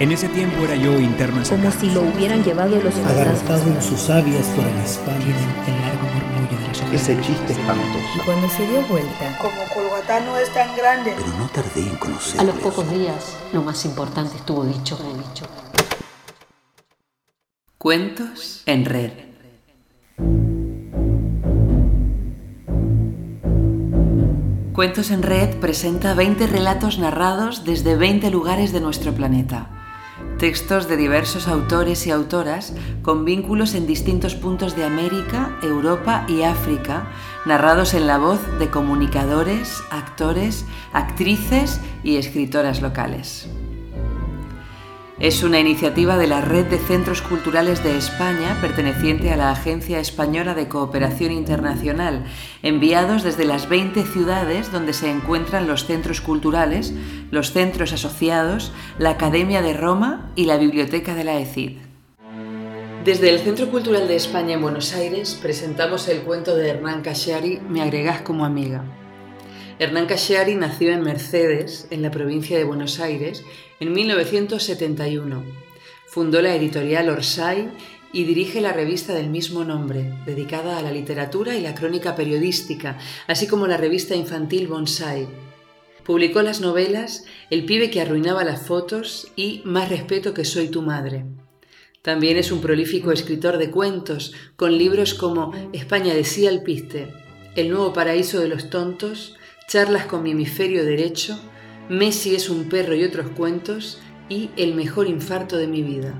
En ese tiempo era yo interno Como si lo hubieran llevado los Agarrotado en sus sabias por el espalda. el largo murmullo de la Ese chiste espantoso. Y cuando se dio vuelta, Como Colgatá no es tan grande. Pero no tardé en conocerlo. A los pocos días, lo más importante estuvo dicho, dicho. Cuentos en red. Cuentos en Red presenta 20 relatos narrados desde 20 lugares de nuestro planeta. Textos de diversos autores y autoras con vínculos en distintos puntos de América, Europa y África, narrados en la voz de comunicadores, actores, actrices y escritoras locales. Es una iniciativa de la Red de Centros Culturales de España, perteneciente a la Agencia Española de Cooperación Internacional, enviados desde las 20 ciudades donde se encuentran los centros culturales, los centros asociados, la Academia de Roma y la Biblioteca de la ECID. Desde el Centro Cultural de España en Buenos Aires presentamos el cuento de Hernán Cashari, Me agregás como amiga. Hernán Cashari nació en Mercedes, en la provincia de Buenos Aires, en 1971. Fundó la editorial Orsay y dirige la revista del mismo nombre, dedicada a la literatura y la crónica periodística, así como la revista infantil Bonsai. Publicó las novelas El pibe que arruinaba las fotos y Más respeto que soy tu madre. También es un prolífico escritor de cuentos, con libros como España de sí al piste, El nuevo paraíso de los tontos, Charlas con mi hemisferio derecho, Messi es un perro y otros cuentos y El mejor infarto de mi vida.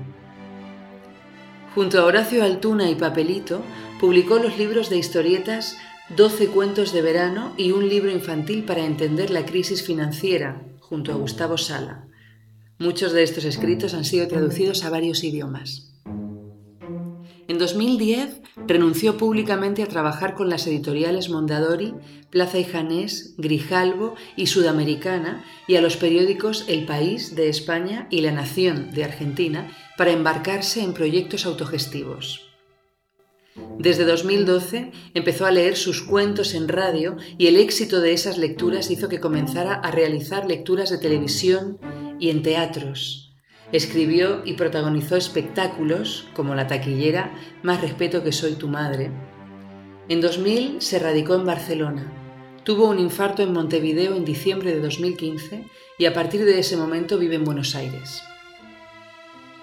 Junto a Horacio Altuna y Papelito, publicó los libros de historietas 12 cuentos de verano y un libro infantil para entender la crisis financiera, junto a Gustavo Sala. Muchos de estos escritos han sido traducidos a varios idiomas. En 2010 renunció públicamente a trabajar con las editoriales Mondadori, Plaza y Janés, Grijalbo y Sudamericana y a los periódicos El País de España y La Nación de Argentina para embarcarse en proyectos autogestivos. Desde 2012 empezó a leer sus cuentos en radio y el éxito de esas lecturas hizo que comenzara a realizar lecturas de televisión y en teatros, Escribió y protagonizó espectáculos como La taquillera, Más respeto que soy tu madre. En 2000 se radicó en Barcelona. Tuvo un infarto en Montevideo en diciembre de 2015 y a partir de ese momento vive en Buenos Aires.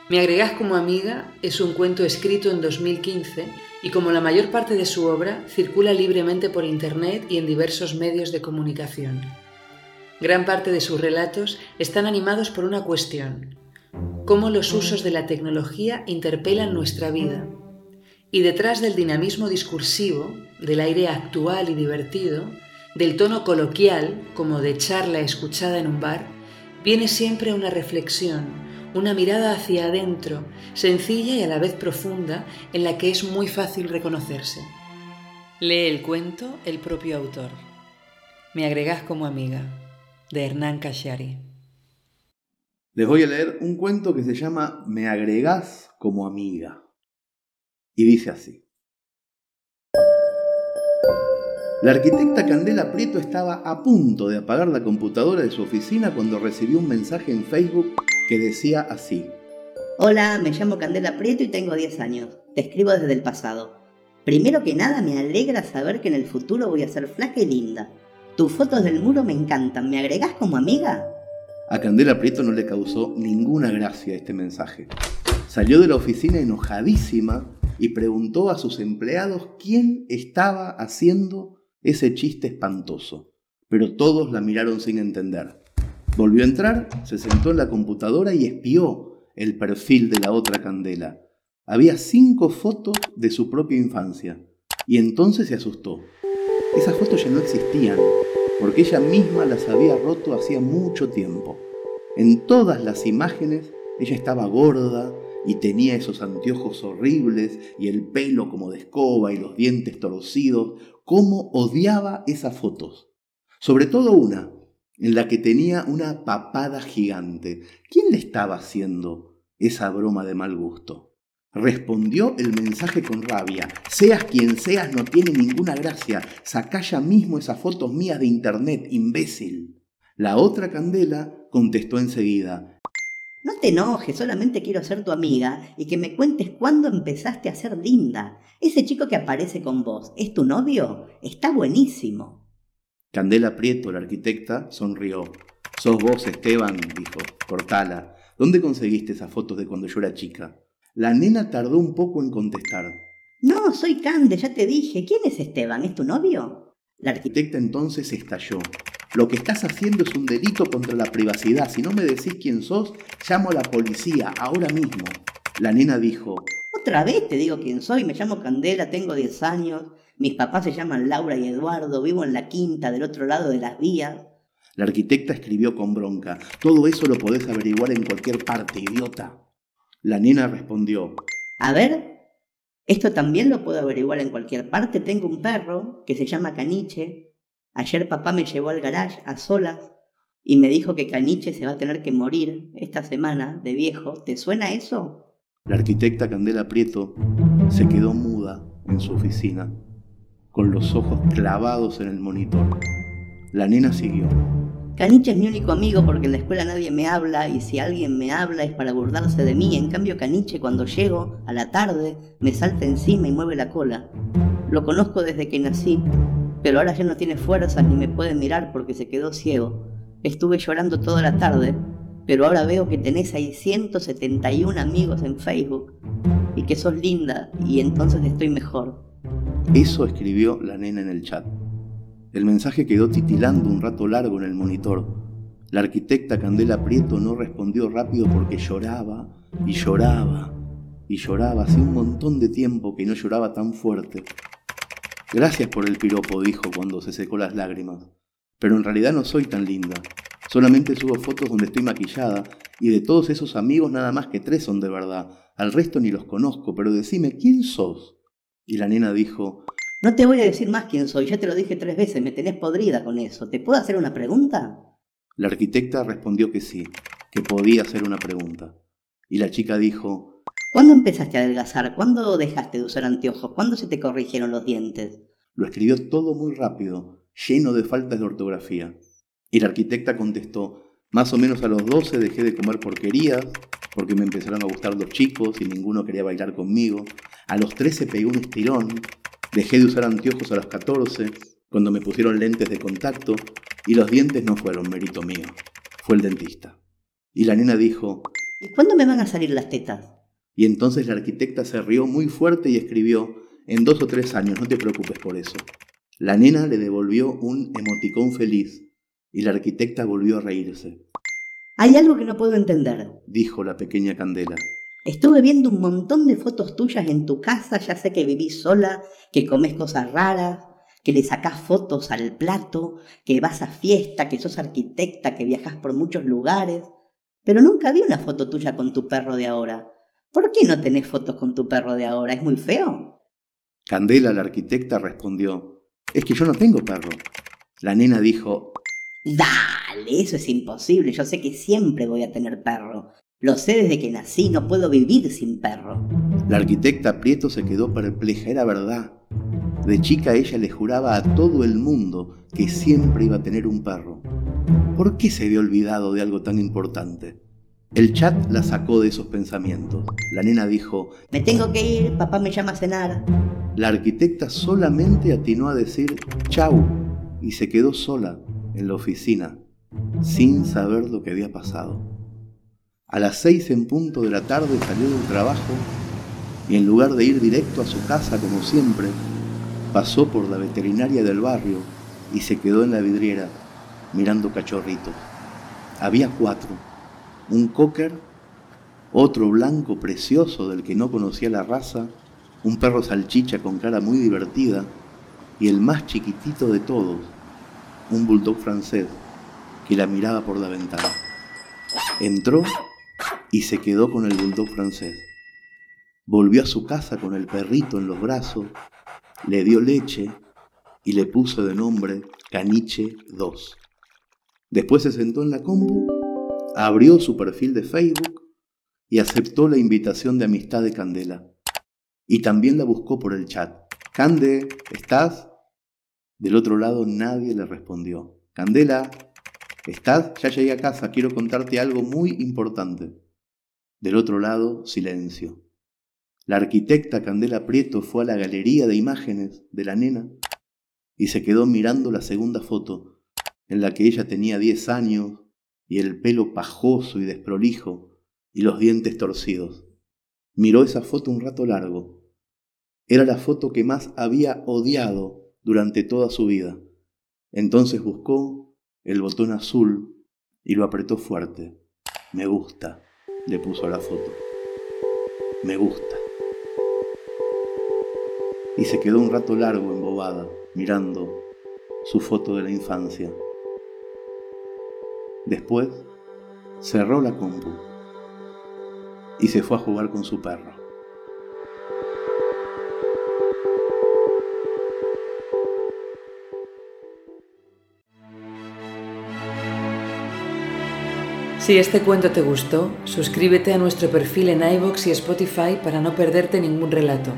Me agregás como amiga es un cuento escrito en 2015 y como la mayor parte de su obra circula libremente por Internet y en diversos medios de comunicación. Gran parte de sus relatos están animados por una cuestión, cómo los usos de la tecnología interpelan nuestra vida. Y detrás del dinamismo discursivo, del aire actual y divertido, del tono coloquial, como de charla escuchada en un bar, viene siempre una reflexión, una mirada hacia adentro, sencilla y a la vez profunda, en la que es muy fácil reconocerse. Lee el cuento el propio autor. Me agregás como amiga, de Hernán Cashari. Les voy a leer un cuento que se llama Me agregás como amiga. Y dice así. La arquitecta Candela Prieto estaba a punto de apagar la computadora de su oficina cuando recibió un mensaje en Facebook que decía así. Hola, me llamo Candela Prieto y tengo 10 años. Te escribo desde el pasado. Primero que nada me alegra saber que en el futuro voy a ser flaca y linda. Tus fotos del muro me encantan. ¿Me agregás como amiga? A Candela Prieto no le causó ninguna gracia este mensaje. Salió de la oficina enojadísima y preguntó a sus empleados quién estaba haciendo ese chiste espantoso. Pero todos la miraron sin entender. Volvió a entrar, se sentó en la computadora y espió el perfil de la otra Candela. Había cinco fotos de su propia infancia. Y entonces se asustó. Esas fotos ya no existían, porque ella misma las había roto hacía mucho tiempo. En todas las imágenes ella estaba gorda y tenía esos anteojos horribles y el pelo como de escoba y los dientes torcidos. ¿Cómo odiaba esas fotos? Sobre todo una, en la que tenía una papada gigante. ¿Quién le estaba haciendo esa broma de mal gusto? Respondió el mensaje con rabia. Seas quien seas, no tiene ninguna gracia. Sacá ya mismo esas fotos mías de internet, imbécil. La otra candela contestó enseguida. No te enojes, solamente quiero ser tu amiga y que me cuentes cuándo empezaste a ser linda. Ese chico que aparece con vos, ¿es tu novio? Está buenísimo. Candela Prieto, la arquitecta, sonrió. Sos vos, Esteban, dijo. Cortala. ¿Dónde conseguiste esas fotos de cuando yo era chica? La nena tardó un poco en contestar. No, soy Cande, ya te dije. ¿Quién es Esteban? ¿Es tu novio? La arquitecta entonces estalló. Lo que estás haciendo es un delito contra la privacidad. Si no me decís quién sos, llamo a la policía, ahora mismo. La nena dijo, Otra vez te digo quién soy, me llamo Candela, tengo 10 años, mis papás se llaman Laura y Eduardo, vivo en la quinta del otro lado de las vías. La arquitecta escribió con bronca, todo eso lo podés averiguar en cualquier parte, idiota. La nena respondió, A ver, esto también lo puedo averiguar en cualquier parte, tengo un perro que se llama Caniche, Ayer papá me llevó al garage a solas y me dijo que Caniche se va a tener que morir esta semana de viejo. ¿Te suena eso? La arquitecta Candela Prieto se quedó muda en su oficina, con los ojos clavados en el monitor. La nena siguió. Caniche es mi único amigo porque en la escuela nadie me habla y si alguien me habla es para burlarse de mí. En cambio Caniche cuando llego a la tarde me salta encima y mueve la cola. Lo conozco desde que nací pero ahora ya no tiene fuerzas ni me puede mirar porque se quedó ciego. Estuve llorando toda la tarde, pero ahora veo que tenés ahí 171 amigos en Facebook y que sos linda y entonces estoy mejor. Eso escribió la nena en el chat. El mensaje quedó titilando un rato largo en el monitor. La arquitecta Candela Prieto no respondió rápido porque lloraba y lloraba y lloraba hace un montón de tiempo que no lloraba tan fuerte. Gracias por el piropo, dijo cuando se secó las lágrimas. Pero en realidad no soy tan linda. Solamente subo fotos donde estoy maquillada y de todos esos amigos nada más que tres son de verdad. Al resto ni los conozco, pero decime, ¿quién sos? Y la nena dijo, No te voy a decir más quién soy, ya te lo dije tres veces, me tenés podrida con eso. ¿Te puedo hacer una pregunta? La arquitecta respondió que sí, que podía hacer una pregunta. Y la chica dijo, ¿Cuándo empezaste a adelgazar? ¿Cuándo dejaste de usar anteojos? ¿Cuándo se te corrigieron los dientes? Lo escribió todo muy rápido, lleno de faltas de ortografía. Y la arquitecta contestó, más o menos a los 12 dejé de comer porquerías, porque me empezaron a gustar los chicos y ninguno quería bailar conmigo. A los 13 pegué un estirón, dejé de usar anteojos a los 14, cuando me pusieron lentes de contacto, y los dientes no fueron mérito mío, fue el dentista. Y la nena dijo, ¿Y cuándo me van a salir las tetas? Y entonces la arquitecta se rió muy fuerte y escribió, en dos o tres años, no te preocupes por eso. La nena le devolvió un emoticón feliz y la arquitecta volvió a reírse. Hay algo que no puedo entender, dijo la pequeña Candela. Estuve viendo un montón de fotos tuyas en tu casa, ya sé que vivís sola, que comes cosas raras, que le sacás fotos al plato, que vas a fiesta, que sos arquitecta, que viajas por muchos lugares, pero nunca vi una foto tuya con tu perro de ahora. ¿Por qué no tenés fotos con tu perro de ahora? ¿Es muy feo? Candela, la arquitecta, respondió, es que yo no tengo perro. La nena dijo, Dale, eso es imposible, yo sé que siempre voy a tener perro. Lo sé desde que nací, no puedo vivir sin perro. La arquitecta Prieto se quedó perpleja, era verdad. De chica ella le juraba a todo el mundo que siempre iba a tener un perro. ¿Por qué se había olvidado de algo tan importante? El chat la sacó de esos pensamientos. La nena dijo, Me tengo que ir, papá me llama a cenar. La arquitecta solamente atinó a decir chau y se quedó sola en la oficina, sin saber lo que había pasado. A las seis en punto de la tarde salió del trabajo y en lugar de ir directo a su casa como siempre, pasó por la veterinaria del barrio y se quedó en la vidriera mirando cachorritos. Había cuatro un cocker, otro blanco precioso del que no conocía la raza, un perro salchicha con cara muy divertida y el más chiquitito de todos, un bulldog francés que la miraba por la ventana. Entró y se quedó con el bulldog francés. Volvió a su casa con el perrito en los brazos, le dio leche y le puso de nombre Caniche 2. Después se sentó en la compu abrió su perfil de Facebook y aceptó la invitación de amistad de Candela. Y también la buscó por el chat. Cande, ¿estás? Del otro lado nadie le respondió. Candela, ¿estás? Ya llegué a casa, quiero contarte algo muy importante. Del otro lado, silencio. La arquitecta Candela Prieto fue a la galería de imágenes de la nena y se quedó mirando la segunda foto, en la que ella tenía 10 años y el pelo pajoso y desprolijo y los dientes torcidos. Miró esa foto un rato largo. Era la foto que más había odiado durante toda su vida. Entonces buscó el botón azul y lo apretó fuerte. Me gusta, le puso a la foto. Me gusta y se quedó un rato largo embobada, mirando su foto de la infancia. Después cerró la compu y se fue a jugar con su perro. Si este cuento te gustó, suscríbete a nuestro perfil en iVoox y Spotify para no perderte ningún relato.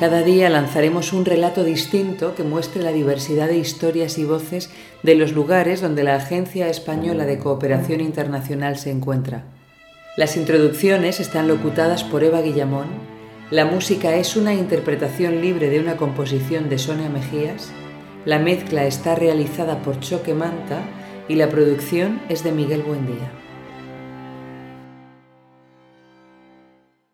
Cada día lanzaremos un relato distinto que muestre la diversidad de historias y voces de los lugares donde la Agencia Española de Cooperación Internacional se encuentra. Las introducciones están locutadas por Eva Guillamón, la música es una interpretación libre de una composición de Sonia Mejías, la mezcla está realizada por Choque Manta y la producción es de Miguel Buendía.